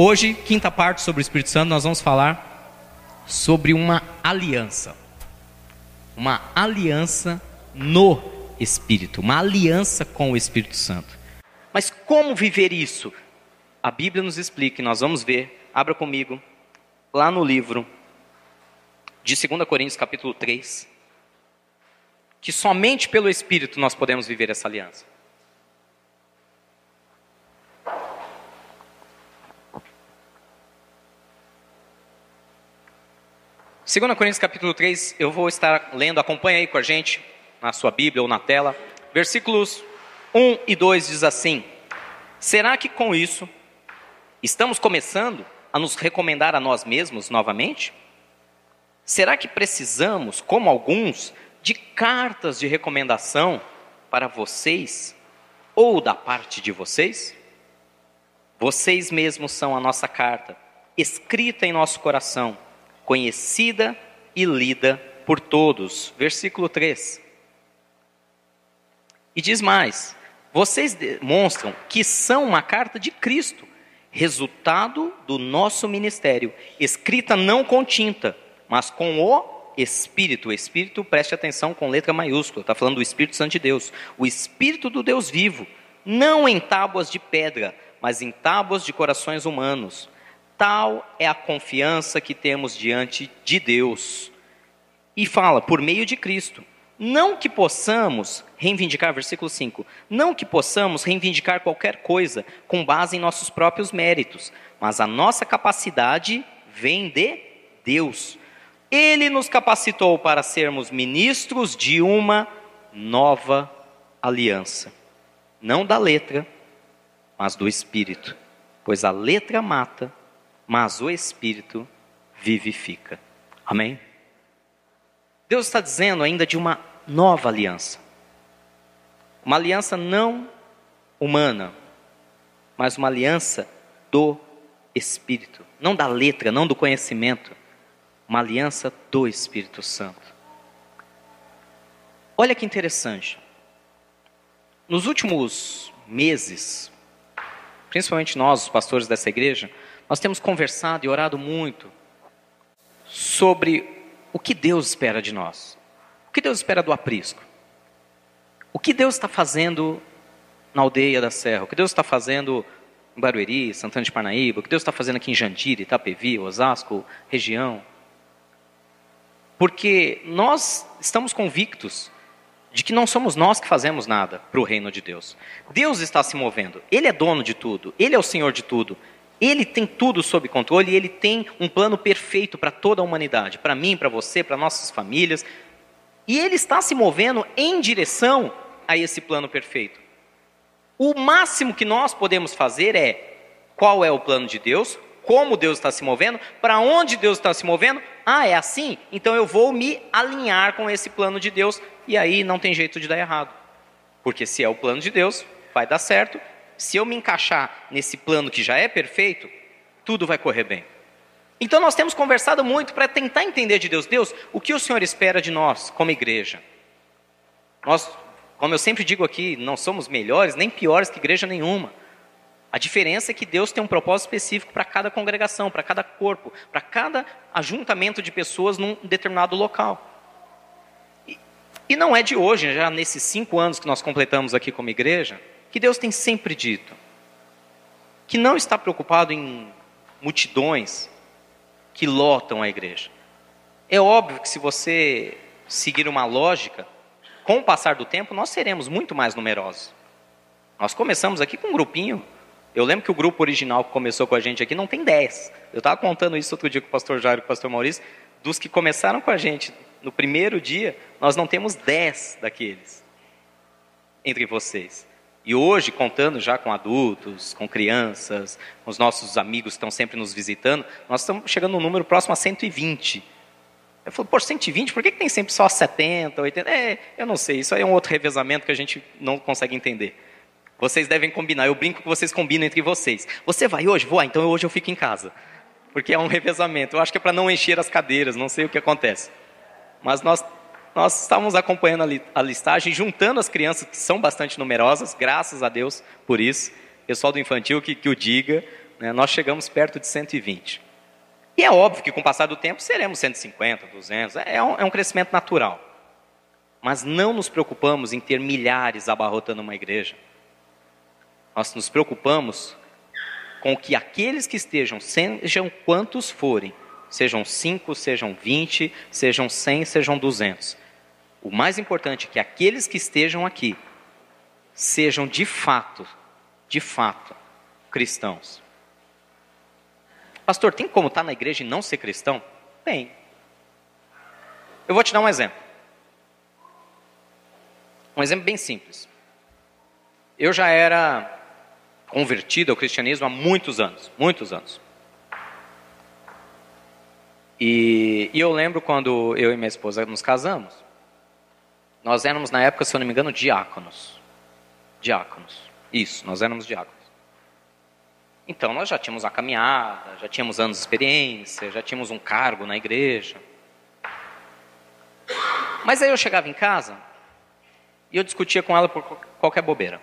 Hoje, quinta parte sobre o Espírito Santo, nós vamos falar sobre uma aliança. Uma aliança no Espírito, uma aliança com o Espírito Santo. Mas como viver isso? A Bíblia nos explica, e nós vamos ver, abra comigo, lá no livro de 2 Coríntios, capítulo 3, que somente pelo Espírito nós podemos viver essa aliança. Segunda Coríntios capítulo 3, eu vou estar lendo, acompanha aí com a gente, na sua Bíblia ou na tela. Versículos 1 e 2 diz assim: Será que com isso estamos começando a nos recomendar a nós mesmos novamente? Será que precisamos, como alguns, de cartas de recomendação para vocês ou da parte de vocês? Vocês mesmos são a nossa carta, escrita em nosso coração, conhecida e lida por todos. Versículo 3. E diz mais: vocês demonstram que são uma carta de Cristo, resultado do nosso ministério, escrita não com tinta, mas com o Espírito. O Espírito, preste atenção com letra maiúscula, está falando do Espírito Santo de Deus. O Espírito do Deus vivo, não em tábuas de pedra, mas em tábuas de corações humanos. Tal é a confiança que temos diante de Deus. E fala, por meio de Cristo. Não que possamos reivindicar, versículo 5, não que possamos reivindicar qualquer coisa com base em nossos próprios méritos, mas a nossa capacidade vem de Deus. Ele nos capacitou para sermos ministros de uma nova aliança. Não da letra, mas do espírito. Pois a letra mata, mas o espírito vivifica. Amém? Deus está dizendo ainda de uma nova aliança. Uma aliança não humana, mas uma aliança do Espírito. Não da letra, não do conhecimento. Uma aliança do Espírito Santo. Olha que interessante. Nos últimos meses, principalmente nós, os pastores dessa igreja, nós temos conversado e orado muito sobre o que Deus espera de nós. O que Deus espera do aprisco? O que Deus está fazendo na aldeia da Serra? O que Deus está fazendo em Barueri, Santana de Parnaíba? O que Deus está fazendo aqui em Jandira, Itapevi, Osasco, região? Porque nós estamos convictos de que não somos nós que fazemos nada para o reino de Deus. Deus está se movendo. Ele é dono de tudo. Ele é o Senhor de tudo. Ele tem tudo sob controle e ele tem um plano perfeito para toda a humanidade, para mim, para você, para nossas famílias, e ele está se movendo em direção a esse plano perfeito. O máximo que nós podemos fazer é qual é o plano de Deus, como Deus está se movendo, para onde Deus está se movendo. Ah, é assim? Então eu vou me alinhar com esse plano de Deus e aí não tem jeito de dar errado. Porque se é o plano de Deus, vai dar certo. Se eu me encaixar nesse plano que já é perfeito, tudo vai correr bem. Então nós temos conversado muito para tentar entender de Deus. Deus, o que o Senhor espera de nós como igreja? Nós, como eu sempre digo aqui, não somos melhores nem piores que igreja nenhuma. A diferença é que Deus tem um propósito específico para cada congregação, para cada corpo, para cada ajuntamento de pessoas num determinado local. E, e não é de hoje, já nesses cinco anos que nós completamos aqui como igreja, que Deus tem sempre dito que não está preocupado em multidões, que lotam a igreja. É óbvio que se você seguir uma lógica, com o passar do tempo, nós seremos muito mais numerosos. Nós começamos aqui com um grupinho. Eu lembro que o grupo original que começou com a gente aqui não tem 10. Eu estava contando isso outro dia com o pastor Jairo e com o pastor Maurício. Dos que começaram com a gente no primeiro dia, nós não temos 10 daqueles entre vocês. E hoje, contando já com adultos, com crianças, com os nossos amigos que estão sempre nos visitando, nós estamos chegando no número próximo a 120. Eu falo, por 120, por que, que tem sempre só 70, 80? É, eu não sei, isso aí é um outro revezamento que a gente não consegue entender. Vocês devem combinar, eu brinco que vocês combinam entre vocês. Você vai hoje? Vou, ah, então hoje eu fico em casa. Porque é um revezamento. Eu acho que é para não encher as cadeiras, não sei o que acontece. Mas nós nós estávamos acompanhando a listagem, juntando as crianças que são bastante numerosas, graças a Deus por isso. Pessoal do infantil que, que o diga, Né? Nós chegamos perto de 120. E é óbvio que com o passar do tempo seremos 150, 200, é um, é um crescimento natural. Mas não nos preocupamos em ter milhares abarrotando uma igreja. Nós nos preocupamos com que aqueles que estejam, sejam quantos forem, sejam 5, sejam 20, sejam 100, sejam 200. O mais importante é que aqueles que estejam aqui sejam de fato, de fato, cristãos. Pastor, tem como estar na igreja e não ser cristão? Tem. Eu vou te dar um exemplo. Um exemplo bem simples. Eu já era convertido ao cristianismo há muitos anos, muitos anos. E, e, eu lembro quando eu e minha esposa nos casamos, nós éramos na época, se eu não me engano, diáconos. Diáconos. Isso, nós éramos diáconos. Então nós já tínhamos a caminhada, já tínhamos anos de experiência, já tínhamos um cargo na igreja. Mas aí eu chegava em casa e eu discutia com ela por qualquer bobeira.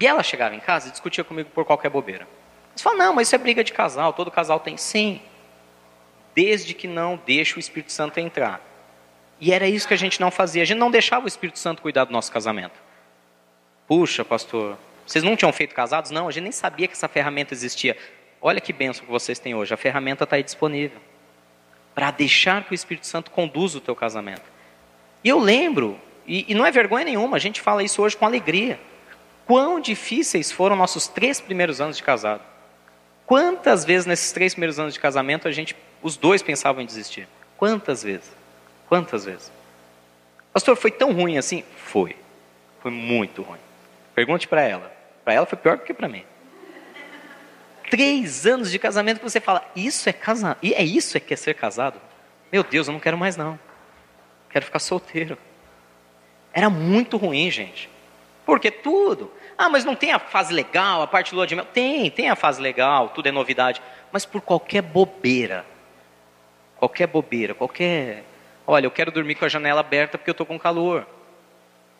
E ela chegava em casa e discutia comigo por qualquer bobeira. Você fala, não, mas isso é briga de casal, todo casal tem sim. Desde que não deixe o Espírito Santo entrar. E era isso que a gente não fazia, a gente não deixava o Espírito Santo cuidar do nosso casamento. Puxa, pastor, vocês não tinham feito casados? Não, a gente nem sabia que essa ferramenta existia. Olha que bênção que vocês têm hoje. A ferramenta está aí disponível. Para deixar que o Espírito Santo conduza o teu casamento. E eu lembro, e, e não é vergonha nenhuma, a gente fala isso hoje com alegria. Quão difíceis foram nossos três primeiros anos de casado. Quantas vezes nesses três primeiros anos de casamento a gente, os dois pensavam em desistir? Quantas vezes? Quantas vezes? Pastor, foi tão ruim assim? Foi. Foi muito ruim. Pergunte para ela. Para ela foi pior do que para mim. Três anos de casamento que você fala, isso é casar, e é isso é que é ser casado? Meu Deus, eu não quero mais não. Quero ficar solteiro. Era muito ruim, gente. Porque tudo. Ah, mas não tem a fase legal, a parte lua de mel. Tem, tem a fase legal, tudo é novidade. Mas por qualquer bobeira. Qualquer bobeira, qualquer. Olha, eu quero dormir com a janela aberta porque eu estou com calor.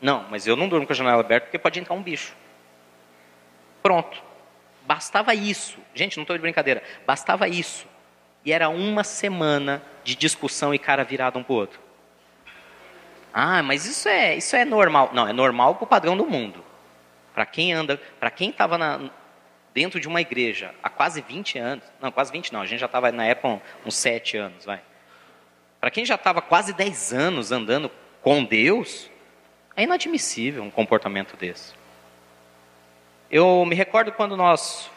Não, mas eu não durmo com a janela aberta porque pode entrar um bicho. Pronto. Bastava isso. Gente, não estou de brincadeira. Bastava isso. E era uma semana de discussão e cara virado um para o outro. Ah, mas isso é, isso é normal. Não, é normal para o padrão do mundo. Para quem anda, para quem estava dentro de uma igreja há quase 20 anos, não, quase 20 não, a gente já estava na época uns 7 anos, vai. Para quem já estava quase 10 anos andando com Deus, é inadmissível um comportamento desse. Eu me recordo quando nós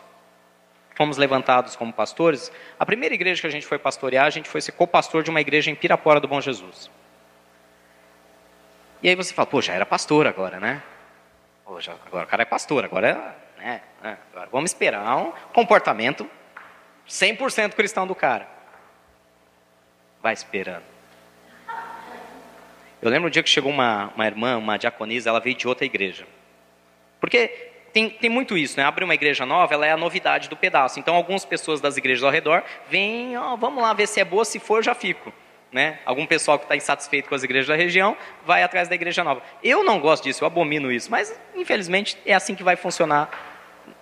fomos levantados como pastores, a primeira igreja que a gente foi pastorear, a gente foi ser co-pastor de uma igreja em Pirapora do Bom Jesus. E aí você fala, pô, já era pastor agora, né? Pô, já, agora o cara é pastor, agora é. Né, né, agora vamos esperar um comportamento 100% cristão do cara. Vai esperando. Eu lembro um dia que chegou uma, uma irmã, uma diaconisa, ela veio de outra igreja. Porque tem, tem muito isso, né? Abrir uma igreja nova, ela é a novidade do pedaço. Então, algumas pessoas das igrejas ao redor vêm, oh, vamos lá ver se é boa, se for, já fico. Né? Algum pessoal que está insatisfeito com as igrejas da região vai atrás da igreja nova. Eu não gosto disso, eu abomino isso, mas infelizmente é assim que vai funcionar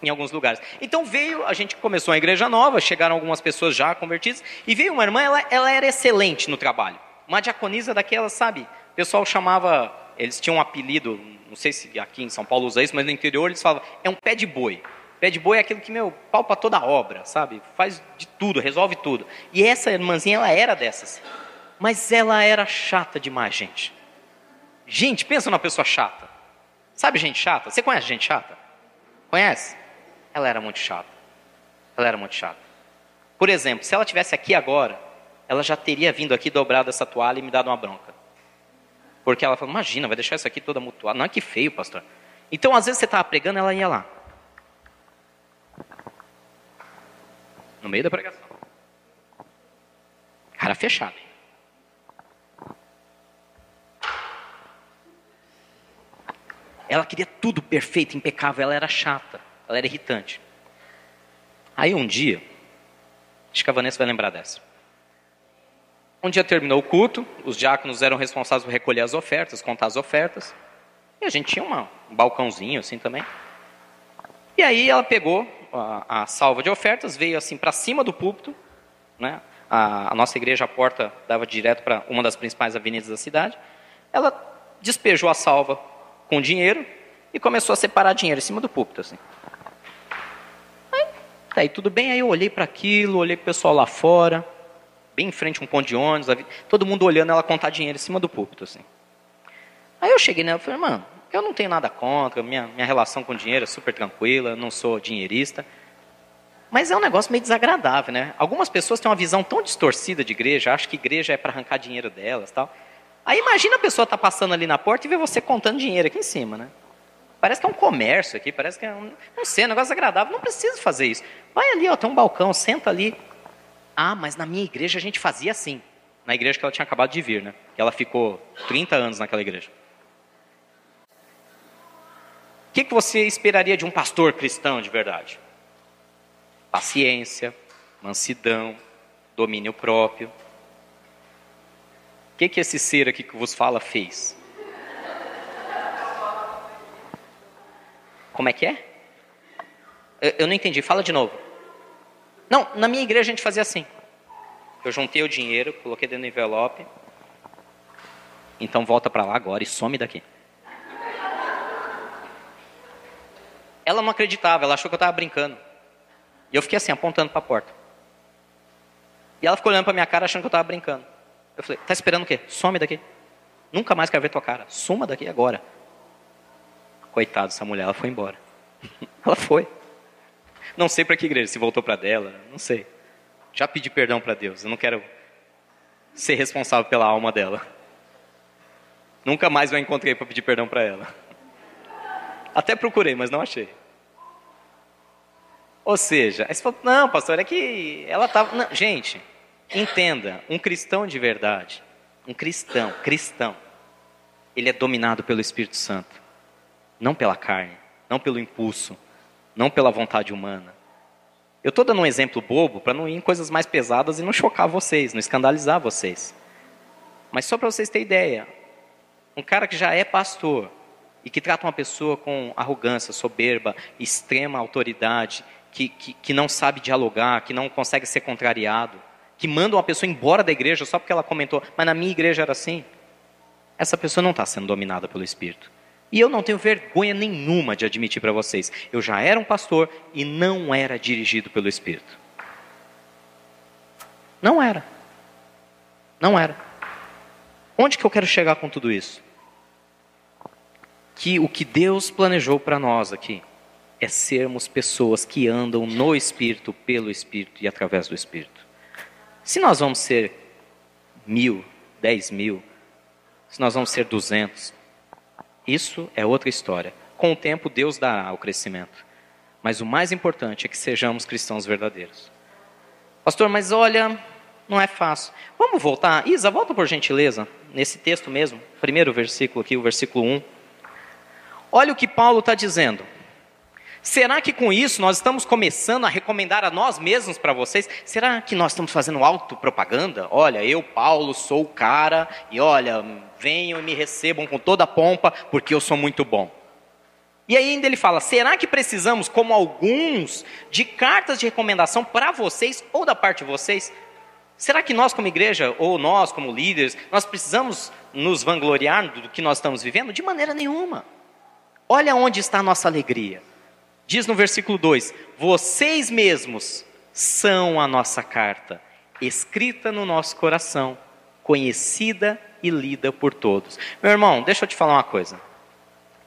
em alguns lugares. Então veio, a gente começou a igreja nova, chegaram algumas pessoas já convertidas, e veio uma irmã, ela, ela era excelente no trabalho. Uma diaconisa daquela, sabe? O pessoal chamava, eles tinham um apelido, não sei se aqui em São Paulo usa isso, mas no interior eles falam, é um pé de boi. Pé de boi é aquilo que, meu, palpa toda a obra, sabe? Faz de tudo, resolve tudo. E essa irmãzinha, ela era dessas. Mas ela era chata demais, gente. Gente, pensa numa pessoa chata. Sabe gente chata? Você conhece gente chata? Conhece? Ela era muito chata. Ela era muito chata. Por exemplo, se ela tivesse aqui agora, ela já teria vindo aqui dobrado essa toalha e me dado uma bronca. Porque ela falou, imagina, vai deixar isso aqui toda mutuada. Não é que feio, pastor. Então, às vezes você estava pregando, ela ia lá. No meio da pregação. Cara fechado. Ela queria tudo perfeito, impecável. Ela era chata. Ela era irritante. Aí um dia, acho que a Vanessa vai lembrar dessa. Um dia terminou o culto, os diáconos eram responsáveis por recolher as ofertas, contar as ofertas. E a gente tinha uma, um balcãozinho assim também. E aí ela pegou a, a salva de ofertas, veio assim para cima do púlpito, né? A, a, nossa igreja, a porta dava direto para uma das principais avenidas da cidade. Ela despejou a salva com dinheiro e começou a separar dinheiro em cima do púlpito, assim. Aí, tá aí tudo bem, aí eu olhei para aquilo, olhei para o pessoal lá fora, bem em frente a um ponto de ônibus, todo mundo olhando ela contar dinheiro em cima do púlpito, assim. Aí eu cheguei nela e falei, mano, eu não tenho nada contra, minha, minha relação com dinheiro é super tranquila, não sou dinheirista. Mas é um negócio meio desagradável, né? Algumas pessoas têm uma visão tão distorcida de igreja, acham que igreja é para arrancar dinheiro delas tal. Aí imagina a pessoa tá passando ali na porta e ver você contando dinheiro aqui em cima, né? Parece que é um comércio aqui, parece que é um. Não sei, um negócio agradável. Não precisa fazer isso. Vai ali, ó, tem um balcão, senta ali. Ah, mas na minha igreja a gente fazia assim. Na igreja que ela tinha acabado de vir, né? Que ela ficou 30 anos naquela igreja. O que, que você esperaria de um pastor cristão de verdade? Paciência, mansidão, domínio próprio. Que, que esse ser aqui que vos fala fez? Como é que é? Eu, eu não entendi, fala de novo. Não, na minha igreja a gente fazia assim. Eu juntei o dinheiro, coloquei dentro do envelope. Então volta para lá agora e some daqui. Ela não acreditava, ela achou que eu estava brincando. E eu fiquei assim, apontando para a porta. E ela ficou olhando para minha cara achando que eu estava brincando. Eu falei, tá esperando o quê? Some daqui. Nunca mais quero ver tua cara. Suma daqui agora. Coitada dessa mulher, ela foi embora. ela foi. Não sei para que igreja, se voltou para dela, não sei. Já pedi perdão para Deus, eu não quero ser responsável pela alma dela. Nunca mais eu encontrei para pedir perdão para ela. Até procurei, mas não achei. Ou seja, aí você falou, não, pastor, é que ela estava. Gente, entenda, um cristão de verdade, um cristão, cristão, ele é dominado pelo Espírito Santo, não pela carne, não pelo impulso, não pela vontade humana. Eu estou dando um exemplo bobo para não ir em coisas mais pesadas e não chocar vocês, não escandalizar vocês. Mas só para vocês terem ideia, um cara que já é pastor, e que trata uma pessoa com arrogância, soberba, extrema autoridade, que, que, que não sabe dialogar, que não consegue ser contrariado, que manda uma pessoa embora da igreja só porque ela comentou, mas na minha igreja era assim. Essa pessoa não está sendo dominada pelo Espírito. E eu não tenho vergonha nenhuma de admitir para vocês, eu já era um pastor e não era dirigido pelo Espírito. Não era. Não era. Onde que eu quero chegar com tudo isso? que o que Deus planejou para nós aqui é sermos pessoas que andam no Espírito, pelo Espírito e através do Espírito. Se nós vamos ser mil, dez mil, se nós vamos ser duzentos, isso é outra história. Com o tempo, Deus dará o crescimento. Mas o mais importante é que sejamos cristãos verdadeiros. Pastor, mas olha, não é fácil. Vamos voltar. Isa, volta por gentileza, nesse texto mesmo, primeiro versículo aqui, o versículo 1. Olha o que Paulo está dizendo. Será que com isso nós estamos começando a recomendar a nós mesmos para vocês? Será que nós estamos fazendo autopropaganda? Olha, eu, Paulo, sou o cara e olha, venham e me recebam com toda a pompa porque eu sou muito bom. E ainda ele fala: será que precisamos, como alguns, de cartas de recomendação para vocês ou da parte de vocês? Será que nós, como igreja, ou nós, como líderes, nós precisamos nos vangloriar do que nós estamos vivendo? De maneira nenhuma. Olha onde está a nossa alegria. Diz no versículo 2: Vocês mesmos são a nossa carta, escrita no nosso coração, conhecida e lida por todos. Meu irmão, deixa eu te falar uma coisa.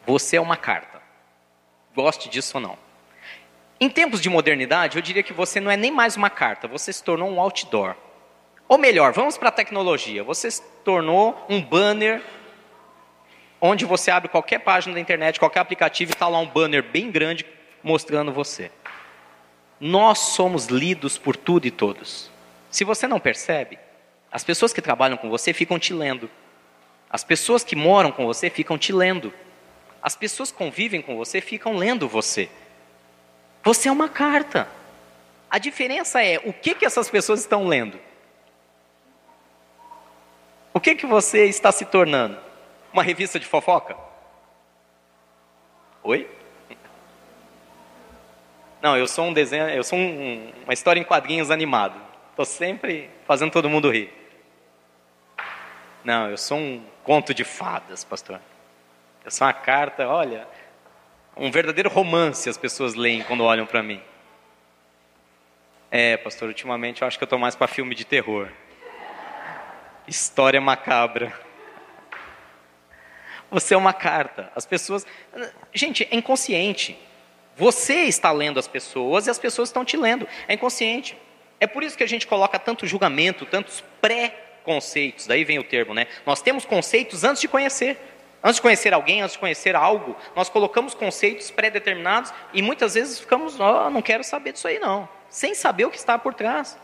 Você é uma carta. Goste disso ou não. Em tempos de modernidade, eu diria que você não é nem mais uma carta, você se tornou um outdoor. Ou melhor, vamos para a tecnologia. Você se tornou um banner onde você abre qualquer página da internet, qualquer aplicativo e está lá um banner bem grande mostrando você. Nós somos lidos por tudo e todos. Se você não percebe, as pessoas que trabalham com você ficam te lendo. As pessoas que moram com você ficam te lendo. As pessoas que convivem com você ficam lendo você. Você é uma carta. A diferença é o que, que essas pessoas estão lendo. O que, que você está se tornando? Uma revista de fofoca? Oi? Não, eu sou um desenho, eu sou um, uma história em quadrinhos animado. Estou sempre fazendo todo mundo rir. Não, eu sou um conto de fadas, pastor. Eu sou uma carta, olha, um verdadeiro romance as pessoas leem quando olham para mim. É, pastor, ultimamente eu acho que eu estou mais para filme de terror. História macabra. Você é uma carta. As pessoas. Gente, é inconsciente. Você está lendo as pessoas e as pessoas estão te lendo. É inconsciente. É por isso que a gente coloca tanto julgamento, tantos pré-conceitos. Daí vem o termo, né? Nós temos conceitos antes de conhecer. Antes de conhecer alguém, antes de conhecer algo, nós colocamos conceitos pré-determinados e muitas vezes ficamos, oh, não quero saber disso aí não, sem saber o que está por trás.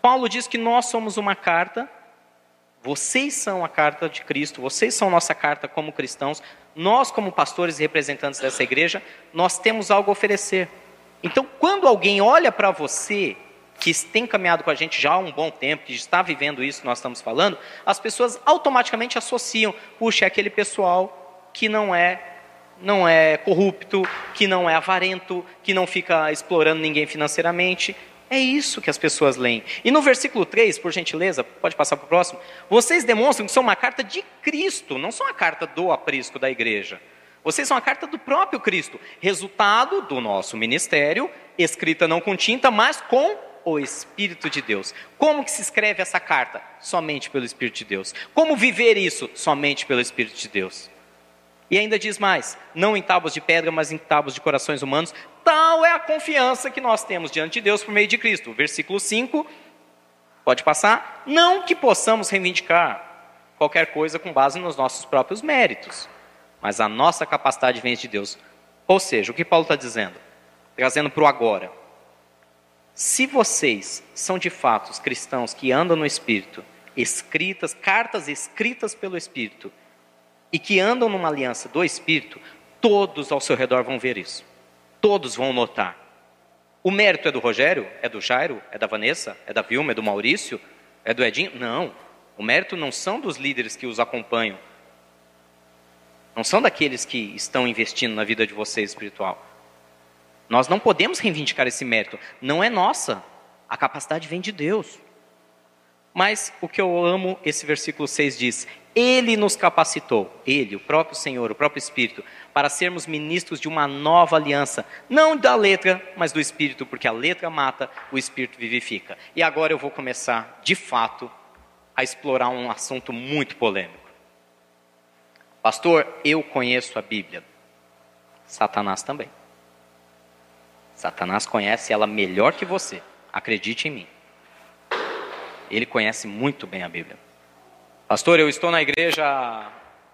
Paulo diz que nós somos uma carta, vocês são a carta de Cristo, vocês são nossa carta como cristãos, nós como pastores e representantes dessa igreja, nós temos algo a oferecer. Então, quando alguém olha para você que tem caminhado com a gente já há um bom tempo, que está vivendo isso que nós estamos falando, as pessoas automaticamente associam, puxa, é aquele pessoal que não é não é corrupto, que não é avarento, que não fica explorando ninguém financeiramente. É isso que as pessoas leem. E no versículo 3, por gentileza, pode passar para o próximo. Vocês demonstram que são uma carta de Cristo, não são a carta do aprisco da igreja. Vocês são a carta do próprio Cristo, resultado do nosso ministério, escrita não com tinta, mas com o Espírito de Deus. Como que se escreve essa carta? Somente pelo Espírito de Deus. Como viver isso? Somente pelo Espírito de Deus. E ainda diz mais: não em tábuas de pedra, mas em tábuas de corações humanos. Tal é a confiança que nós temos diante de Deus por meio de Cristo. Versículo 5, pode passar. Não que possamos reivindicar qualquer coisa com base nos nossos próprios méritos, mas a nossa capacidade vem de Deus. Ou seja, o que Paulo está dizendo? Trazendo para o agora. Se vocês são de fato os cristãos que andam no Espírito, escritas, cartas escritas pelo Espírito, e que andam numa aliança do Espírito, todos ao seu redor vão ver isso. Todos vão notar. O mérito é do Rogério? É do Jairo? É da Vanessa? É da Vilma? É do Maurício? É do Edinho? Não. O mérito não são dos líderes que os acompanham. Não são daqueles que estão investindo na vida de vocês espiritual. Nós não podemos reivindicar esse mérito, não é nossa. A capacidade vem de Deus. Mas o que eu amo, esse versículo 6 diz: Ele nos capacitou, Ele, o próprio Senhor, o próprio Espírito, para sermos ministros de uma nova aliança, não da letra, mas do Espírito, porque a letra mata, o Espírito vivifica. E agora eu vou começar, de fato, a explorar um assunto muito polêmico. Pastor, eu conheço a Bíblia. Satanás também. Satanás conhece ela melhor que você. Acredite em mim. Ele conhece muito bem a Bíblia. Pastor, eu estou na igreja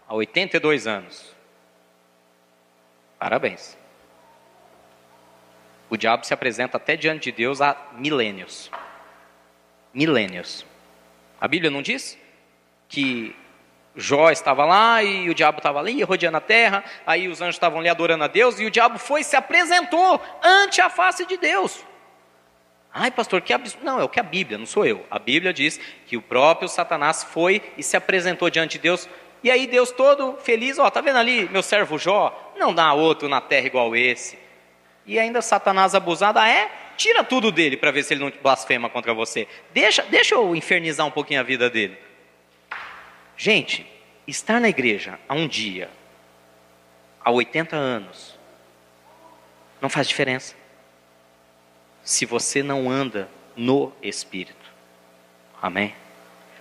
há 82 anos. Parabéns. O diabo se apresenta até diante de Deus há milênios. Milênios. A Bíblia não diz que Jó estava lá e o diabo estava ali rodeando a terra, aí os anjos estavam ali adorando a Deus e o diabo foi e se apresentou ante a face de Deus. Ai, pastor, que absurdo. Não, é o que a Bíblia, não sou eu. A Bíblia diz que o próprio Satanás foi e se apresentou diante de Deus. E aí Deus todo feliz, ó, tá vendo ali meu servo Jó? Não dá outro na terra igual esse. E ainda Satanás abusado, ah, é? Tira tudo dele para ver se ele não blasfema contra você. Deixa, deixa eu infernizar um pouquinho a vida dele. Gente, estar na igreja há um dia, há 80 anos, não faz diferença. Se você não anda no Espírito. Amém?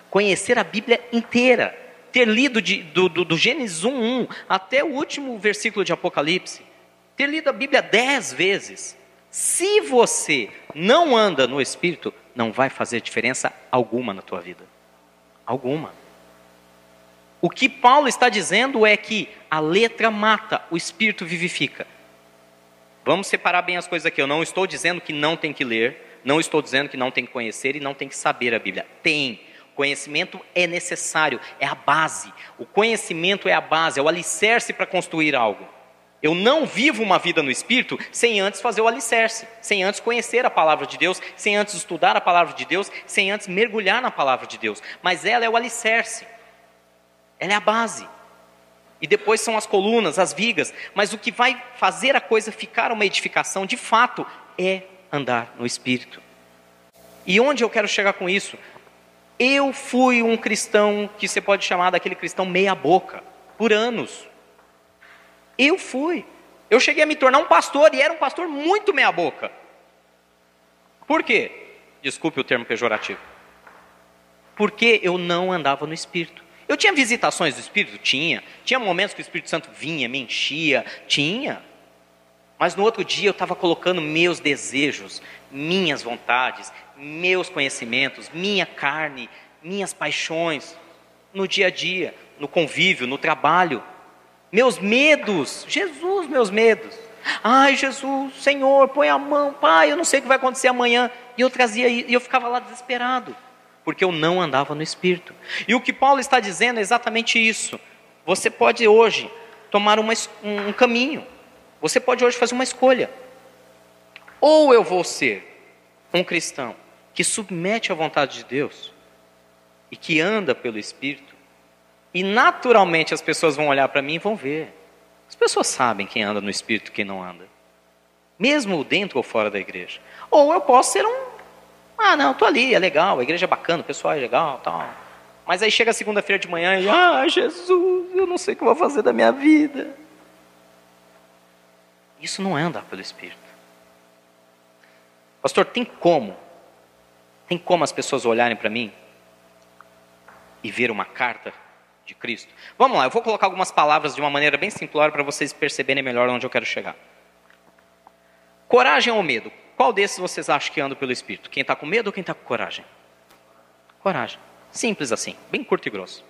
Conhecer a Bíblia inteira, ter lido de, do, do, do Gênesis 1, 1 até o último versículo de Apocalipse, ter lido a Bíblia dez vezes. Se você não anda no Espírito, não vai fazer diferença alguma na tua vida. Alguma. O que Paulo está dizendo é que a letra mata, o espírito vivifica. Vamos separar bem as coisas aqui. Eu não estou dizendo que não tem que ler, não estou dizendo que não tem que conhecer e não tem que saber a Bíblia. Tem. Conhecimento é necessário, é a base. O conhecimento é a base, é o alicerce para construir algo. Eu não vivo uma vida no Espírito sem antes fazer o alicerce, sem antes conhecer a palavra de Deus, sem antes estudar a palavra de Deus, sem antes mergulhar na palavra de Deus. Mas ela é o alicerce. Ela é a base. E depois são as colunas, as vigas. Mas o que vai fazer a coisa ficar uma edificação, de fato, é andar no Espírito. E onde eu quero chegar com isso? Eu fui um cristão que você pode chamar daquele cristão meia-boca, por anos. Eu fui. Eu cheguei a me tornar um pastor e era um pastor muito meia-boca. Por quê? Desculpe o termo pejorativo. Porque eu não andava no Espírito. Eu tinha visitações do Espírito? Tinha. Tinha momentos que o Espírito Santo vinha, me enchia? Tinha. Mas no outro dia eu estava colocando meus desejos, minhas vontades, meus conhecimentos, minha carne, minhas paixões, no dia a dia, no convívio, no trabalho, meus medos, Jesus, meus medos. Ai, Jesus, Senhor, põe a mão, Pai, eu não sei o que vai acontecer amanhã. E eu trazia e eu ficava lá desesperado, porque eu não andava no Espírito. E o que Paulo está dizendo é exatamente isso. Você pode hoje tomar uma, um caminho, você pode hoje fazer uma escolha. Ou eu vou ser um cristão que submete à vontade de Deus e que anda pelo Espírito, e naturalmente as pessoas vão olhar para mim e vão ver. As pessoas sabem quem anda no Espírito e quem não anda, mesmo dentro ou fora da igreja. Ou eu posso ser um, ah, não, estou ali, é legal, a igreja é bacana, o pessoal é legal, tal. Mas aí chega segunda-feira de manhã e, ah, Jesus, eu não sei o que vou fazer da minha vida. Isso não é andar pelo Espírito. Pastor, tem como? Tem como as pessoas olharem para mim e ver uma carta de Cristo? Vamos lá, eu vou colocar algumas palavras de uma maneira bem simplória para vocês perceberem melhor onde eu quero chegar. Coragem ou medo? Qual desses vocês acham que anda pelo Espírito? Quem está com medo ou quem está com coragem? Coragem. Simples assim, bem curto e grosso.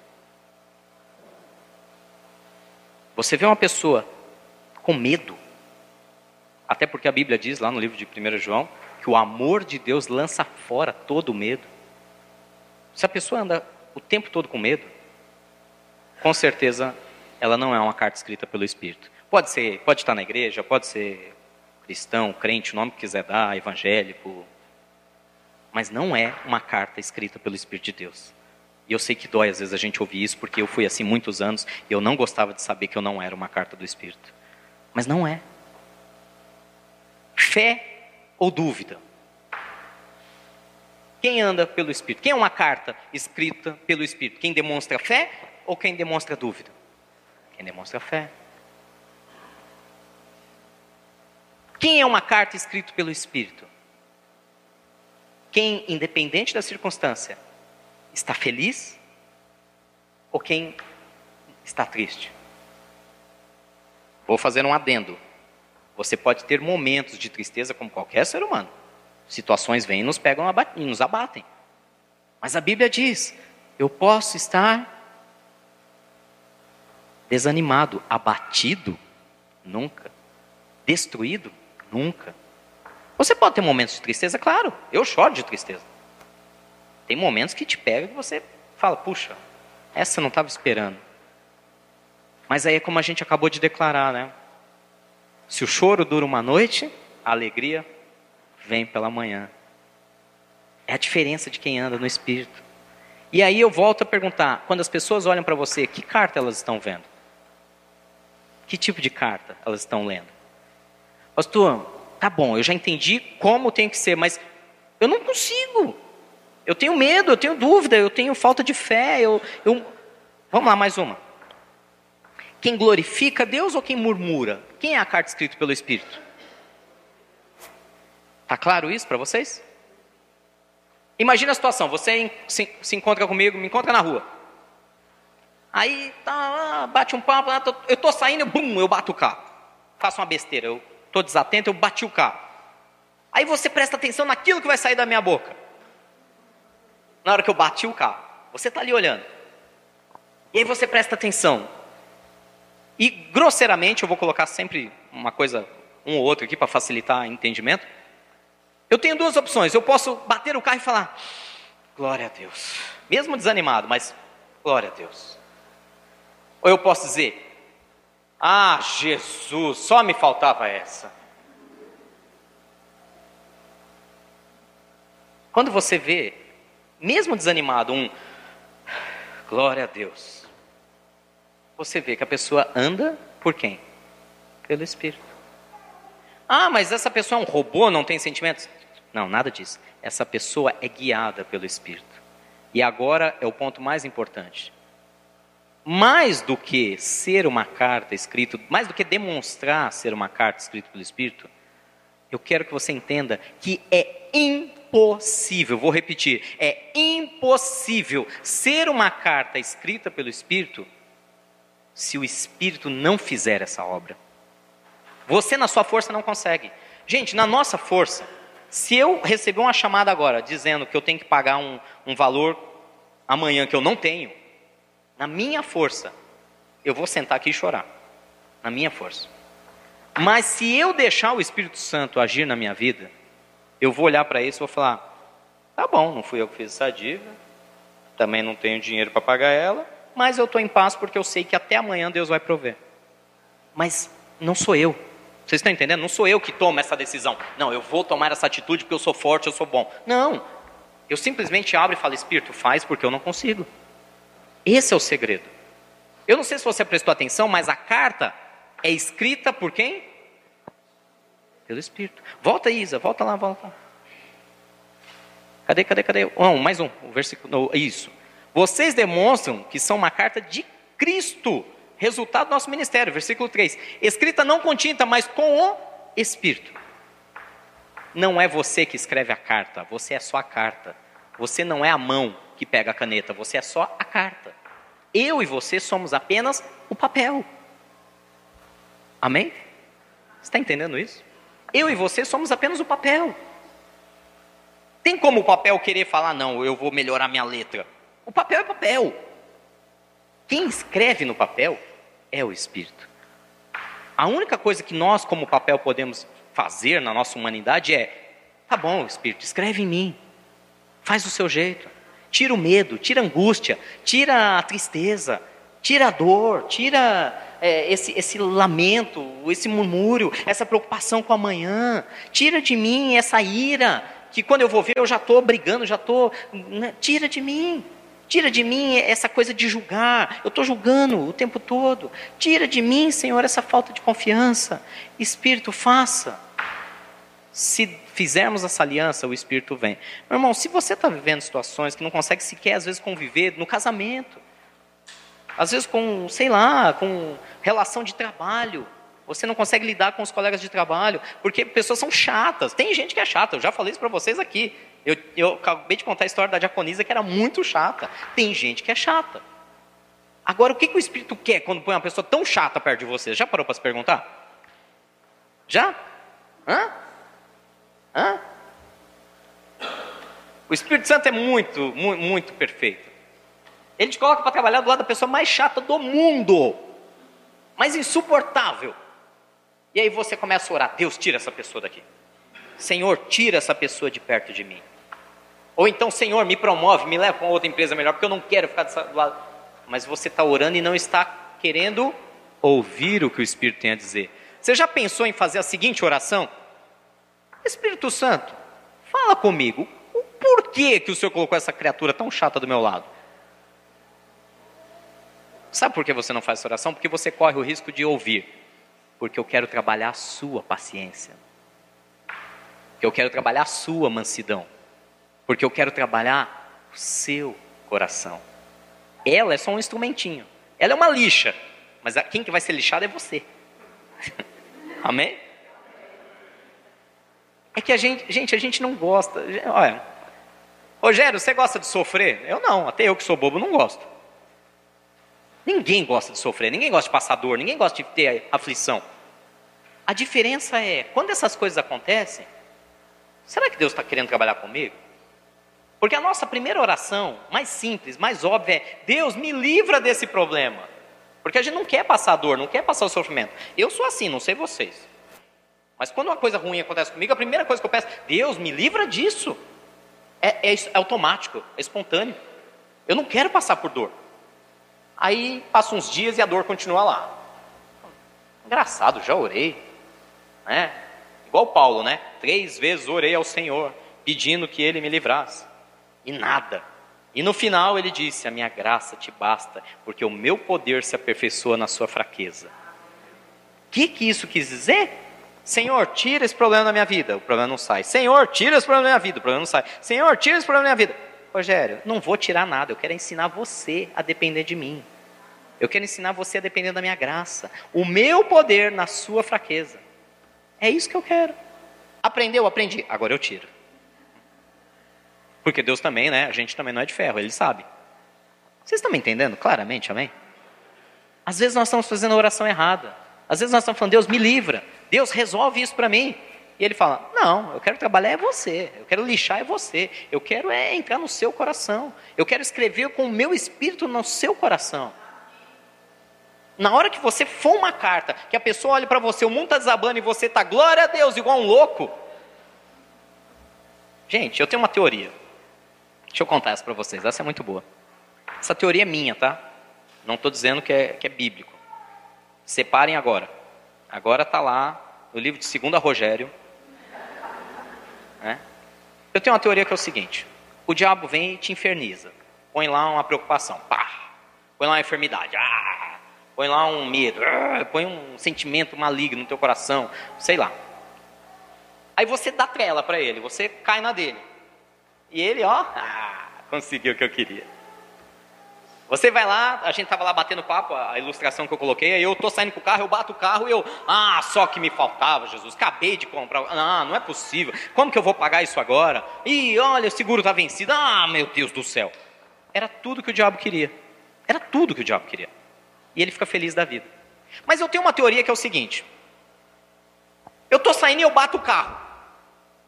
Você vê uma pessoa com medo, até porque a Bíblia diz lá no livro de 1 João que o amor de Deus lança fora todo o medo. Se a pessoa anda o tempo todo com medo, com certeza ela não é uma carta escrita pelo Espírito. Pode ser, pode estar na igreja, pode ser cristão, crente, o nome que quiser dar, evangélico, mas não é uma carta escrita pelo Espírito de Deus. E eu sei que dói às vezes a gente ouvir isso, porque eu fui assim muitos anos e eu não gostava de saber que eu não era uma carta do Espírito. Mas não é. Fé ou dúvida? Quem anda pelo Espírito? Quem é uma carta escrita pelo Espírito? Quem demonstra fé ou quem demonstra dúvida? Quem demonstra fé. Quem é uma carta escrita pelo Espírito? Quem, independente da circunstância, está feliz ou quem está triste? Vou fazer um adendo. Você pode ter momentos de tristeza como qualquer ser humano. Situações vêm e nos pegam e nos abatem. Mas a Bíblia diz: eu posso estar desanimado, abatido, nunca. Destruído, nunca. Você pode ter momentos de tristeza, claro. Eu choro de tristeza. Tem momentos que te pega e você fala: puxa, essa eu não estava esperando. Mas aí é como a gente acabou de declarar, né? Se o choro dura uma noite, a alegria vem pela manhã. É a diferença de quem anda no Espírito. E aí eu volto a perguntar: quando as pessoas olham para você, que carta elas estão vendo? Que tipo de carta elas estão lendo? Pastor, tá bom, eu já entendi como tem que ser, mas eu não consigo. Eu tenho medo, eu tenho dúvida, eu tenho falta de fé. Eu, eu... Vamos lá, mais uma. Quem glorifica Deus ou quem murmura? Quem é a carta escrita pelo Espírito? Tá claro isso para vocês? Imagina a situação, você se, encontra comigo, me encontra na rua. Aí tá, bate um papo, eu estou saindo, bum, eu bato o carro. Faço uma besteira, eu estou desatento, eu bati o carro. Aí você presta atenção naquilo que vai sair da minha boca. Na hora que eu bati o carro, você está ali olhando. E aí você presta atenção. E grosseiramente, eu vou colocar sempre uma coisa, um ou outro aqui para facilitar o entendimento. Eu tenho duas opções. Eu posso bater o carro e falar: Glória a Deus. Mesmo desanimado, mas glória a Deus. Ou eu posso dizer: Ah, Jesus, só me faltava essa. Quando você vê, mesmo desanimado, um glória a Deus. você vê que a pessoa anda por quem? Pelo Espírito. Ah, mas essa pessoa é um robô, não tem sentimentos? Não, nada disso. Essa pessoa é guiada pelo Espírito. E agora é o ponto mais importante. Mais do que ser uma carta escrita, mais do que demonstrar ser uma carta escrita pelo Espírito, eu quero que você entenda que é impossível, vou repetir, é impossível ser uma carta escrita pelo Espírito se o Espírito não fizer essa obra. Você, na sua força, não consegue. Gente, na nossa força, se eu receber uma chamada agora dizendo que eu tenho que pagar um, um valor amanhã que eu não tenho, na minha força, eu vou sentar aqui e chorar. Na minha força. Mas se eu deixar o Espírito Santo agir na minha vida, eu vou olhar para isso e vou falar: tá bom, não fui eu que fiz essa dívida, também não tenho dinheiro para pagar ela, mas eu estou em paz porque eu sei que até amanhã Deus vai prover. Mas não sou eu. Vocês estão entendendo? Não sou eu que tomo essa decisão. Não, eu vou tomar essa atitude porque eu sou forte, eu sou bom. Não. Eu simplesmente abro e falo, Espírito, faz porque eu não consigo. Esse é o segredo. Eu não sei se você prestou atenção, mas a carta é escrita por quem? Pelo Espírito. Volta, Isa, volta lá, volta. Cadê, cadê, cadê? Um, mais um, o versículo. Isso. Vocês demonstram que são uma carta de Cristo, resultado do nosso ministério. Versículo 3. Escrita não com tinta, mas com o Espírito. Não é você que escreve a carta, você é só a carta. Você não é a mão que pega a caneta, você é só a carta. Eu e você somos apenas o papel. Amém? Está entendendo isso? Eu e você somos apenas o papel. Tem como o papel querer falar, não, eu vou melhorar minha letra? O papel é papel. Quem escreve no papel é o Espírito. A única coisa que nós, como papel, podemos fazer na nossa humanidade é: tá bom, Espírito, escreve em mim, faz o seu jeito, tira o medo, tira a angústia, tira a tristeza, tira a dor, tira é, esse, esse lamento, esse murmúrio, essa preocupação com amanhã. Tira de mim essa ira, que quando eu vou ver eu já estou brigando, já estou. Né? Tira de mim. Tira de mim essa coisa de julgar. Eu estou julgando o tempo todo. Tira de mim, Senhor, essa falta de confiança. Espírito, faça. Se fizermos essa aliança, o Espírito vem. Meu irmão, se você está vivendo situações que não consegue sequer, às vezes, conviver no casamento, às vezes com, sei lá, com relação de trabalho. Você não consegue lidar com os colegas de trabalho, porque pessoas são chatas. Tem gente que é chata, eu já falei isso para vocês aqui. Eu, eu acabei de contar a história da diaconisa que era muito chata. Tem gente que é chata. Agora, o que, que o Espírito quer quando põe uma pessoa tão chata perto de você? Já parou para se perguntar? Já? Hã? Hã? O Espírito Santo é muito, muito, muito perfeito. Ele te coloca para trabalhar do lado da pessoa mais chata do mundo, mais insuportável. E aí você começa a orar: Deus, tira essa pessoa daqui. Senhor, tira essa pessoa de perto de mim. Ou então, Senhor, me promove, me leva para uma outra empresa melhor, porque eu não quero ficar do lado. Mas você está orando e não está querendo ouvir o que o Espírito tem a dizer. Você já pensou em fazer a seguinte oração? Espírito Santo, fala comigo. O porquê que o Senhor colocou essa criatura tão chata do meu lado? Sabe por que você não faz essa oração? Porque você corre o risco de ouvir. Porque eu quero trabalhar a sua paciência. Eu quero trabalhar a sua mansidão. Porque eu quero trabalhar o seu coração. Ela é só um instrumentinho. Ela é uma lixa. Mas quem que vai ser lixado é você. Amém? É que a gente, gente, a gente não gosta. Olha, Rogério, você gosta de sofrer? Eu não, até eu que sou bobo não gosto. Ninguém gosta de sofrer, ninguém gosta de passar dor, ninguém gosta de ter aflição. A diferença é, quando essas coisas acontecem, será que Deus está querendo trabalhar comigo? Porque a nossa primeira oração, mais simples, mais óbvia, é: Deus me livra desse problema. Porque a gente não quer passar dor, não quer passar o sofrimento. Eu sou assim, não sei vocês. Mas quando uma coisa ruim acontece comigo, a primeira coisa que eu peço, Deus me livra disso. É, é, é automático, é espontâneo. Eu não quero passar por dor. Aí passa uns dias e a dor continua lá. Engraçado, já orei. Né? Igual Paulo, né? Três vezes orei ao Senhor, pedindo que ele me livrasse. E nada. E no final ele disse: A minha graça te basta, porque o meu poder se aperfeiçoa na sua fraqueza. O que, que isso quis dizer? Senhor, tira esse problema da minha vida, o problema não sai. Senhor, tira esse problema da minha vida, o problema não sai. Senhor, tira esse problema da minha vida. Rogério, não vou tirar nada, eu quero ensinar você a depender de mim. Eu quero ensinar você a depender da minha graça. O meu poder na sua fraqueza. É isso que eu quero. Aprendeu? Aprendi. Agora eu tiro. Porque Deus também, né? A gente também não é de ferro, Ele sabe. Vocês estão me entendendo claramente, amém? Às vezes nós estamos fazendo a oração errada. Às vezes nós estamos falando, Deus me livra. Deus resolve isso para mim. E ele fala: Não, eu quero trabalhar é você, eu quero lixar é você, eu quero é entrar no seu coração, eu quero escrever com o meu espírito no seu coração. Na hora que você for uma carta, que a pessoa olha para você, o mundo está desabando e você está, glória a Deus, igual um louco. Gente, eu tenho uma teoria. Deixa eu contar essa para vocês, essa é muito boa. Essa teoria é minha, tá? Não estou dizendo que é, que é bíblico. Separem agora. Agora está lá no livro de 2 Rogério. Né? Eu tenho uma teoria que é o seguinte: o diabo vem e te inferniza. Põe lá uma preocupação, pá. Põe lá uma enfermidade, ah. Põe lá um medo, ah. põe um sentimento maligno no teu coração, sei lá. Aí você dá trela para ele, você cai na dele. E ele, ó, ah, conseguiu o que eu queria. Você vai lá, a gente estava lá batendo papo, a ilustração que eu coloquei, aí eu estou saindo com o carro, eu bato o carro e eu, ah, só que me faltava, Jesus, acabei de comprar, ah, não é possível, como que eu vou pagar isso agora? E olha, o seguro está vencido, ah, meu Deus do céu. Era tudo que o diabo queria, era tudo que o diabo queria. E ele fica feliz da vida. Mas eu tenho uma teoria que é o seguinte: eu estou saindo e eu bato o carro,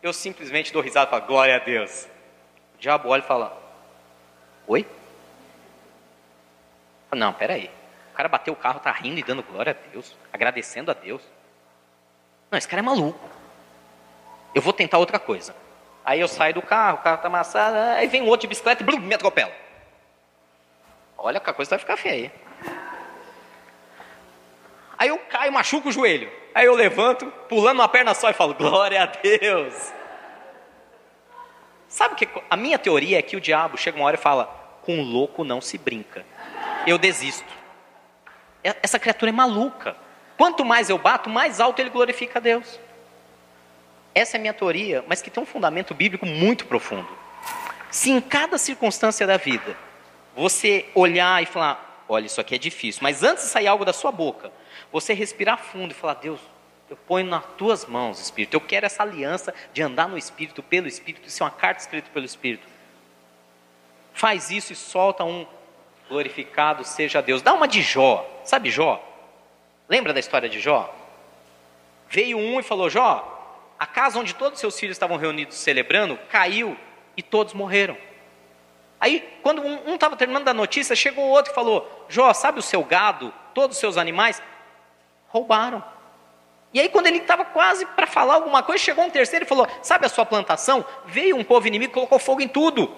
eu simplesmente dou risada e falo, glória a Deus. O diabo olha e fala, oi? Não, peraí. O cara bateu o carro, tá rindo e dando glória a Deus, agradecendo a Deus. Não, esse cara é maluco. Eu vou tentar outra coisa. Aí eu saio do carro, o carro tá amassado, aí vem um outro de bicicleta e blum, me atropela. Olha que a coisa vai ficar feia. Aí eu caio, machuco o joelho. Aí eu levanto, pulando uma perna só e falo, glória a Deus. Sabe que a minha teoria é que o diabo chega uma hora e fala, com louco não se brinca eu desisto. É, essa criatura é maluca. Quanto mais eu bato, mais alto ele glorifica a Deus. Essa é a minha teoria, mas que tem um fundamento bíblico muito profundo. Se em cada circunstância da vida você olhar e falar, olha, isso aqui é difícil, mas antes de sair algo da sua boca, você respirar fundo e falar, Deus, eu ponho nas tuas mãos, Espírito, eu quero essa aliança de andar no Espírito, pelo Espírito, de ser uma carta escrita pelo Espírito. Faz isso e solta um Glorificado seja Deus. Dá uma de Jó. Sabe Jó? Lembra da história de Jó? Veio um e falou: Jó, a casa onde todos seus filhos estavam reunidos celebrando caiu e todos morreram. Aí, quando um estava terminando a notícia, chegou outro e falou: Jó, sabe o seu gado, todos os seus animais? Roubaram. E aí, quando ele estava quase para falar alguma coisa, chegou um terceiro e falou: Sabe a sua plantação? Veio um povo inimigo e colocou fogo em tudo.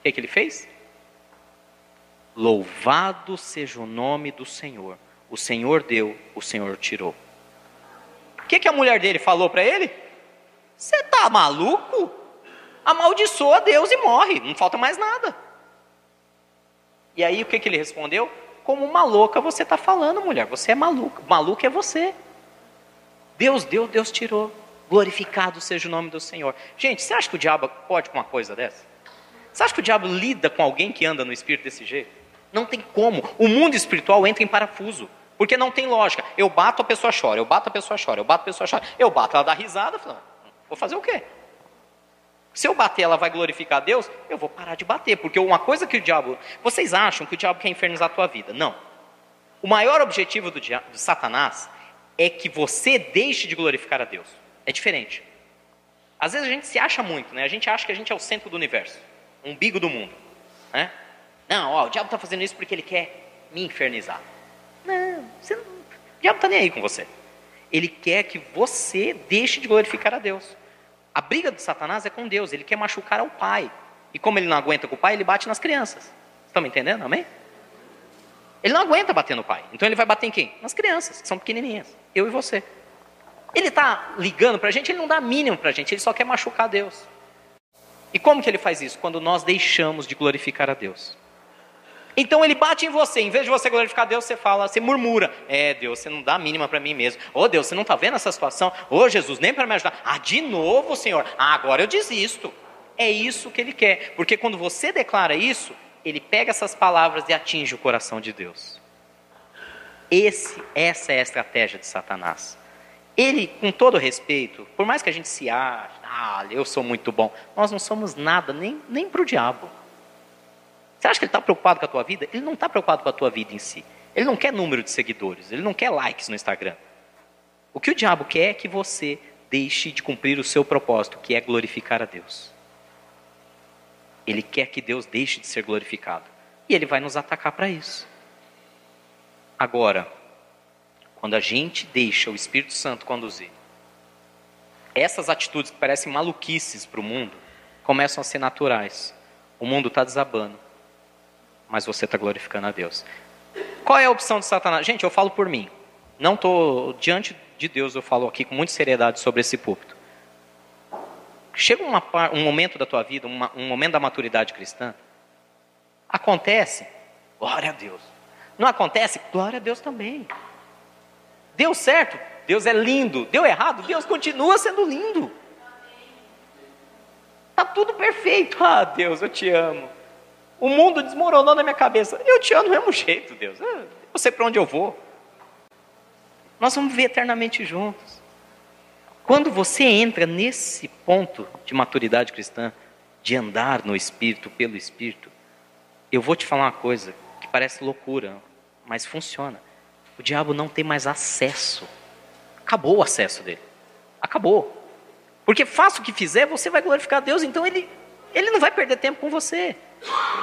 O que, que ele fez? Louvado seja o nome do Senhor. O Senhor deu, o Senhor tirou. O que, que a mulher dele falou para ele? Você está maluco? Amaldiçoa Deus e morre, não falta mais nada. E aí o que, que ele respondeu? Como uma louca você está falando, mulher. Você é maluca. Maluco é você. Deus deu, Deus tirou. Glorificado seja o nome do Senhor. Gente, você acha que o diabo pode com uma coisa dessa? Você acha que o diabo lida com alguém que anda no espírito desse jeito? Não tem como. O mundo espiritual entra em parafuso. Porque não tem lógica. Eu bato, a pessoa chora. Eu bato, a pessoa chora. Eu bato, a pessoa chora. Eu bato, ela dá risada. Falo, vou fazer o quê? Se eu bater, ela vai glorificar a Deus? Eu vou parar de bater. Porque uma coisa que o diabo. Vocês acham que o diabo quer infernizar a tua vida? Não. O maior objetivo do, diabo, do Satanás é que você deixe de glorificar a Deus. É diferente. Às vezes a gente se acha muito, né? A gente acha que a gente é o centro do universo umbigo do mundo. Né? Não, ó, o diabo está fazendo isso porque ele quer me infernizar. Não, você não, o diabo está nem aí com você. Ele quer que você deixe de glorificar a Deus. A briga de Satanás é com Deus, ele quer machucar ao pai. E como ele não aguenta com o pai, ele bate nas crianças. Estão me entendendo? Amém? Ele não aguenta bater no pai. Então ele vai bater em quem? Nas crianças, que são pequenininhas. Eu e você. Ele está ligando para a gente, ele não dá mínimo para a gente, ele só quer machucar Deus. E como que ele faz isso? Quando nós deixamos de glorificar a Deus. Então ele bate em você, em vez de você glorificar Deus, você fala, você murmura: É, Deus, você não dá a mínima para mim mesmo. Ô oh, Deus, você não está vendo essa situação? Ô oh, Jesus, nem para me ajudar. Ah, de novo, Senhor. Ah, agora eu desisto. É isso que ele quer, porque quando você declara isso, ele pega essas palavras e atinge o coração de Deus. Esse, essa é a estratégia de Satanás. Ele, com todo respeito, por mais que a gente se ache, ah, eu sou muito bom, nós não somos nada, nem, nem para o diabo. Você acha que ele está preocupado com a tua vida? Ele não está preocupado com a tua vida em si. Ele não quer número de seguidores, ele não quer likes no Instagram. O que o diabo quer é que você deixe de cumprir o seu propósito, que é glorificar a Deus. Ele quer que Deus deixe de ser glorificado. E ele vai nos atacar para isso. Agora, quando a gente deixa o Espírito Santo conduzir, essas atitudes que parecem maluquices para o mundo começam a ser naturais. O mundo está desabando, mas você está glorificando a Deus. Qual é a opção de Satanás? Gente, eu falo por mim. Não estou diante de Deus, eu falo aqui com muita seriedade sobre esse púlpito. Chega uma, um momento da tua vida, uma, um momento da maturidade cristã, acontece, glória a Deus. Não acontece? Glória a Deus também. Deu certo? Deus é lindo. Deu errado? Deus continua sendo lindo. Está tudo perfeito. Ah, Deus, eu te amo. O mundo desmoronou na minha cabeça. Eu te amo do mesmo jeito, Deus. Eu sei para onde eu vou. Nós vamos viver eternamente juntos. Quando você entra nesse ponto de maturidade cristã, de andar no Espírito, pelo Espírito, eu vou te falar uma coisa que parece loucura, mas funciona. O diabo não tem mais acesso. Acabou o acesso dele. Acabou. Porque faça o que fizer, você vai glorificar a Deus, então ele, ele não vai perder tempo com você.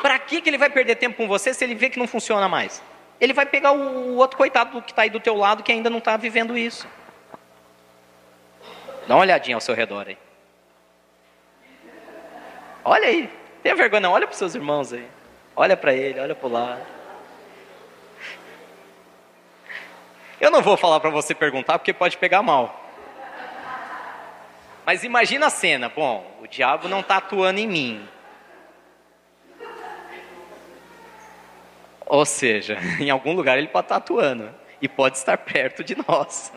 Para que, que ele vai perder tempo com você se ele vê que não funciona mais? Ele vai pegar o, o outro coitado que está aí do teu lado que ainda não está vivendo isso. Dá uma olhadinha ao seu redor aí. Olha aí. Tenha vergonha, não. Olha para os seus irmãos aí. Olha para ele, olha para o lado. Eu não vou falar para você perguntar porque pode pegar mal. Mas imagina a cena. Bom, o diabo não está atuando em mim. Ou seja, em algum lugar ele pode estar tá atuando e pode estar perto de nós.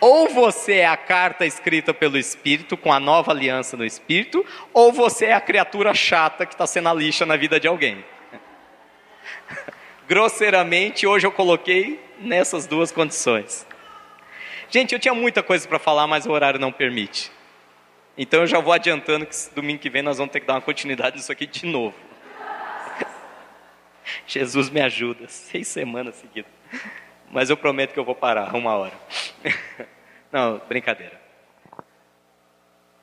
Ou você é a carta escrita pelo Espírito, com a nova aliança no Espírito, ou você é a criatura chata que está sendo a lixa na vida de alguém grosseiramente, hoje eu coloquei nessas duas condições. Gente, eu tinha muita coisa para falar, mas o horário não permite. Então eu já vou adiantando que domingo que vem nós vamos ter que dar uma continuidade disso aqui de novo. Jesus me ajuda, seis semanas seguidas. Mas eu prometo que eu vou parar uma hora. Não, brincadeira.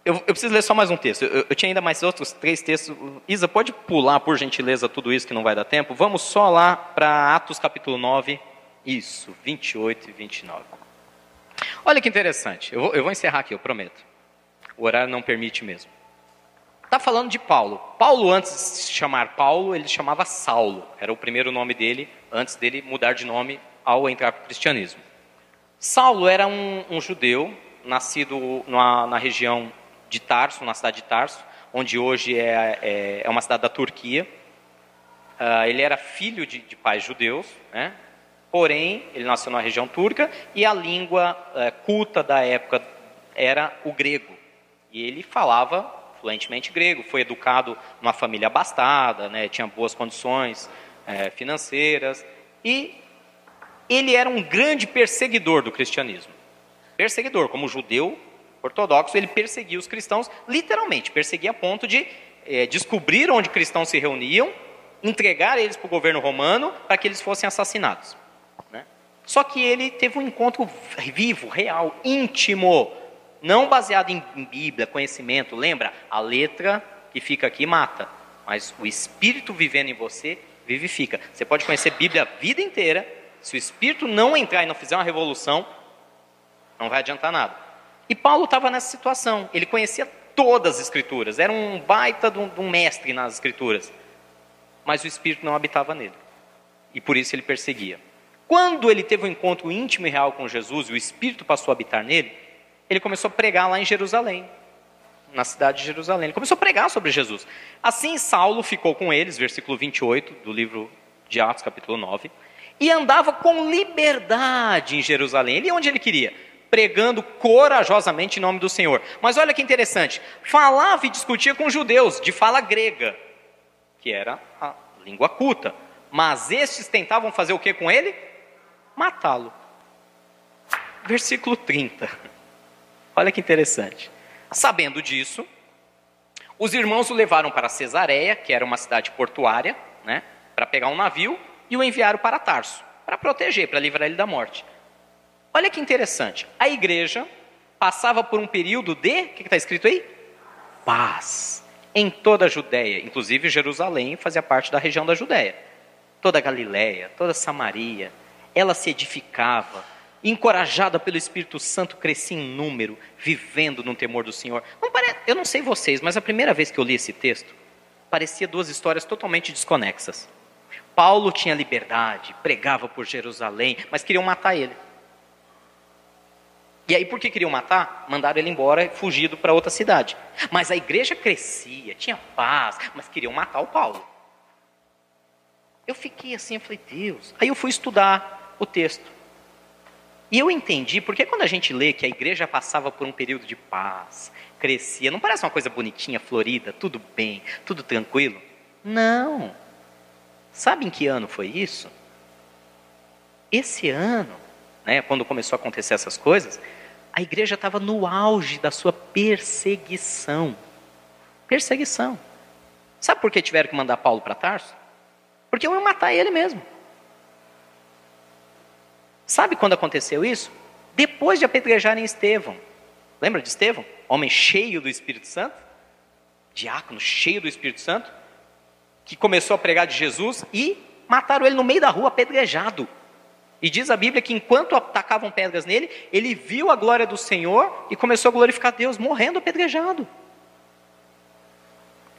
Eu, eu, preciso ler só mais um texto. Eu, eu, tinha ainda mais outros três textos. Isa, pode pular, por gentileza, tudo isso que não vai dar tempo? Vamos só lá para Atos capítulo 9. Isso, 28 e 29. Olha que interessante. Eu vou, eu vou encerrar aqui, eu prometo. O horário não permite mesmo. Está falando de Paulo. Paulo, antes de se chamar Paulo, ele chamava Saulo. Era o primeiro nome dele, antes dele mudar de nome ao entrar para o cristianismo. Saulo era um, um judeu, nascido na, na região de Tarso, na cidade de Tarso, onde hoje é, é, é uma cidade da Turquia. Uh, ele era filho de, de pais judeus, né? porém, ele nasceu na região turca e a língua uh, culta da época era o grego. E ele falava fluentemente grego, foi educado numa família abastada, né? tinha boas condições uh, financeiras e ele era um grande perseguidor do cristianismo. Perseguidor, como judeu, ortodoxo, ele perseguia os cristãos, literalmente, perseguia a ponto de é, descobrir onde cristãos se reuniam, entregar eles para o governo romano para que eles fossem assassinados. Né? Só que ele teve um encontro vivo, real, íntimo, não baseado em, em Bíblia, conhecimento. Lembra? A letra que fica aqui mata, mas o Espírito vivendo em você vivifica. Você pode conhecer Bíblia a vida inteira, se o Espírito não entrar e não fizer uma revolução, não vai adiantar nada. E Paulo estava nessa situação. Ele conhecia todas as escrituras, era um baita de um, de um mestre nas escrituras. Mas o Espírito não habitava nele. E por isso ele perseguia. Quando ele teve um encontro íntimo e real com Jesus e o Espírito passou a habitar nele, ele começou a pregar lá em Jerusalém. na cidade de Jerusalém. Ele começou a pregar sobre Jesus. Assim, Saulo ficou com eles, versículo 28 do livro de Atos, capítulo 9, e andava com liberdade em Jerusalém. Ele onde ele queria? Pregando corajosamente em nome do Senhor. Mas olha que interessante, falava e discutia com judeus de fala grega, que era a língua culta. Mas estes tentavam fazer o que com ele? Matá-lo. Versículo 30. Olha que interessante. Sabendo disso, os irmãos o levaram para Cesareia, que era uma cidade portuária, né, para pegar um navio, e o enviaram para Tarso, para proteger, para livrar ele da morte. Olha que interessante. A igreja passava por um período de, o que está escrito aí? Paz. Em toda a Judéia, inclusive Jerusalém fazia parte da região da Judéia. Toda a Galiléia, toda a Samaria, ela se edificava, encorajada pelo Espírito Santo, crescia em número, vivendo no temor do Senhor. Não pare... Eu não sei vocês, mas a primeira vez que eu li esse texto, parecia duas histórias totalmente desconexas. Paulo tinha liberdade, pregava por Jerusalém, mas queriam matar ele. E aí, por que queriam matar? Mandaram ele embora, fugido para outra cidade. Mas a igreja crescia, tinha paz, mas queriam matar o Paulo. Eu fiquei assim, eu falei, Deus. Aí eu fui estudar o texto. E eu entendi, porque quando a gente lê que a igreja passava por um período de paz, crescia, não parece uma coisa bonitinha, florida, tudo bem, tudo tranquilo? Não. Sabe em que ano foi isso? Esse ano, né, quando começou a acontecer essas coisas, a igreja estava no auge da sua perseguição. Perseguição. Sabe por que tiveram que mandar Paulo para Tarso? Porque iam matar ele mesmo. Sabe quando aconteceu isso? Depois de apedrejarem Estevão. Lembra de Estevão? Homem cheio do Espírito Santo? Diácono cheio do Espírito Santo? Que começou a pregar de Jesus e mataram ele no meio da rua, apedrejado. E diz a Bíblia que enquanto atacavam pedras nele, ele viu a glória do Senhor e começou a glorificar Deus, morrendo apedrejado.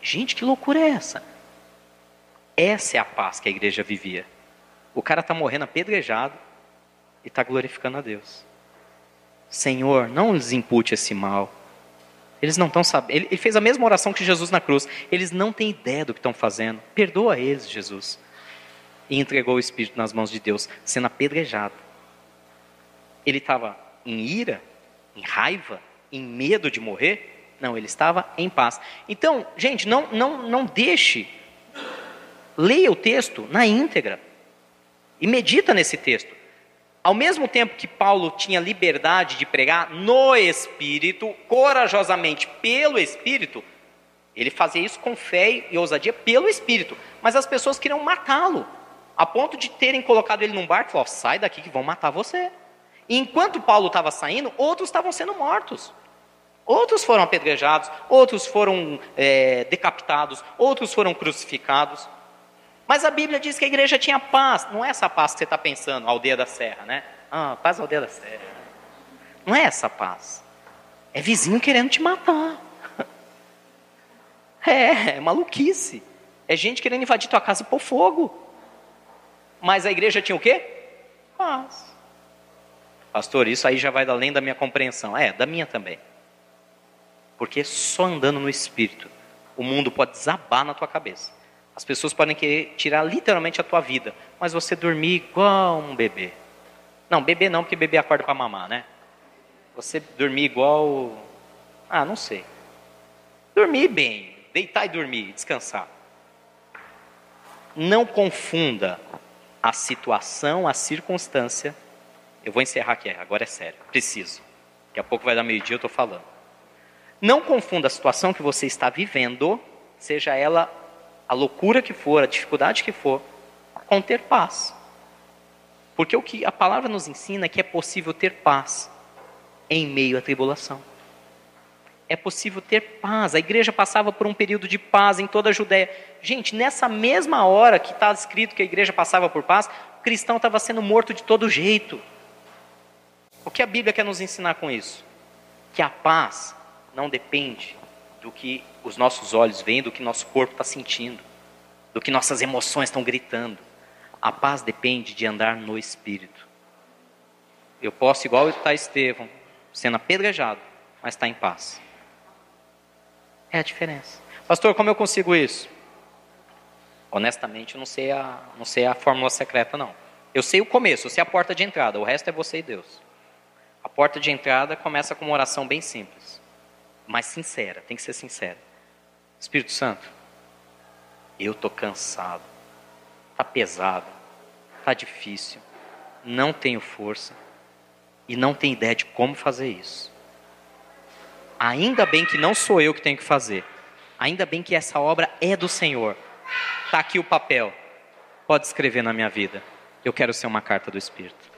Gente, que loucura é essa? Essa é a paz que a igreja vivia. O cara está morrendo apedrejado, e está glorificando a Deus. Senhor, não lhes impute esse mal. Eles não estão sabendo. Ele, fez a mesma oração que Jesus na cruz. Eles não têm ideia do que estão fazendo. Perdoa eles, Jesus. E entregou o Espírito nas mãos de Deus, sendo apedrejado. Ele estava em ira, em raiva, em medo de morrer? Não, ele estava em paz. Então, gente, não, não, não deixe. Leia o texto na íntegra. E medita nesse texto. Ao mesmo tempo que Paulo tinha liberdade de pregar no Espírito, corajosamente pelo Espírito, ele fazia isso com fé e ousadia pelo Espírito. Mas as pessoas queriam matá-lo, a ponto de terem colocado ele num barco e falar: sai daqui que vão matar você. E enquanto Paulo estava saindo, outros estavam sendo mortos. Outros foram apedrejados, outros foram é, decapitados, outros foram crucificados. Mas a Bíblia diz que a igreja tinha paz. Não é essa paz que você está pensando, aldeia da serra, né? Ah, paz aldeia da serra. Não é essa paz. É vizinho querendo te matar. É, é maluquice. É gente querendo invadir tua casa e pôr fogo. Mas a igreja tinha o quê? Paz. Pastor, isso aí já vai além da minha compreensão. É, da minha também. Porque só andando no Espírito, o mundo pode desabar na tua cabeça. As pessoas podem querer tirar literalmente a tua vida, mas você dormir igual um bebê. Não, bebê não, porque bebê acorda para mamar, né? Você dormir igual. Ah, não sei. Dormir bem, deitar e dormir, descansar. Não confunda a situação, a circunstância. Eu vou encerrar aqui, agora é sério, preciso. Daqui a pouco vai dar meio-dia, eu estou falando. Não confunda a situação que você está vivendo, seja ela a loucura que for, a dificuldade que for, com ter paz. Porque o que a palavra nos ensina é que é possível ter paz em meio à tribulação. É possível ter paz. A igreja passava por um período de paz em toda a Judéia. Gente, nessa mesma hora que está escrito que a igreja passava por paz, o cristão estava sendo morto de todo jeito. O que a Bíblia quer nos ensinar com isso? Que a paz não depende do que os nossos olhos veem, do que nosso corpo está sentindo, do que nossas emoções estão gritando. A paz depende de andar no Espírito. Eu posso, igual está Estevão, sendo apedrejado, mas está em paz. É a diferença. Pastor, como eu consigo isso? Honestamente, eu não sei a, não sei a fórmula secreta, não. Eu sei o começo, eu sei a porta de entrada, o resto é você e Deus. A porta de entrada começa com uma oração bem simples, mas sincera, tem que ser sincera. Espírito Santo, eu estou cansado, está pesado, está difícil, não tenho força e não tenho ideia de como fazer isso. Ainda bem que não sou eu que tenho que fazer, ainda bem que essa obra é do Senhor. Está aqui o papel, pode escrever na minha vida. Eu quero ser uma carta do Espírito.